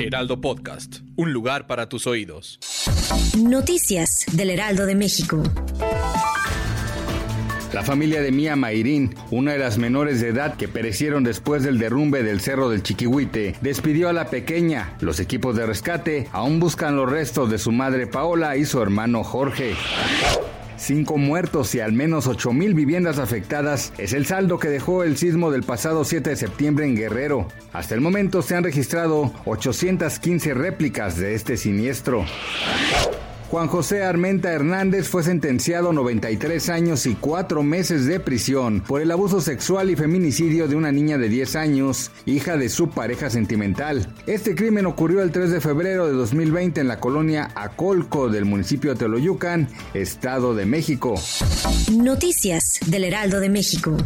Heraldo Podcast, un lugar para tus oídos. Noticias del Heraldo de México. La familia de Mía Mayrín, una de las menores de edad que perecieron después del derrumbe del Cerro del Chiquihuite, despidió a la pequeña. Los equipos de rescate aún buscan los restos de su madre Paola y su hermano Jorge. Cinco muertos y al menos ocho mil viviendas afectadas es el saldo que dejó el sismo del pasado 7 de septiembre en Guerrero. Hasta el momento se han registrado 815 réplicas de este siniestro. Juan José Armenta Hernández fue sentenciado a 93 años y 4 meses de prisión por el abuso sexual y feminicidio de una niña de 10 años, hija de su pareja sentimental. Este crimen ocurrió el 3 de febrero de 2020 en la colonia Acolco del municipio de Teoloyucan, Estado de México. Noticias del Heraldo de México.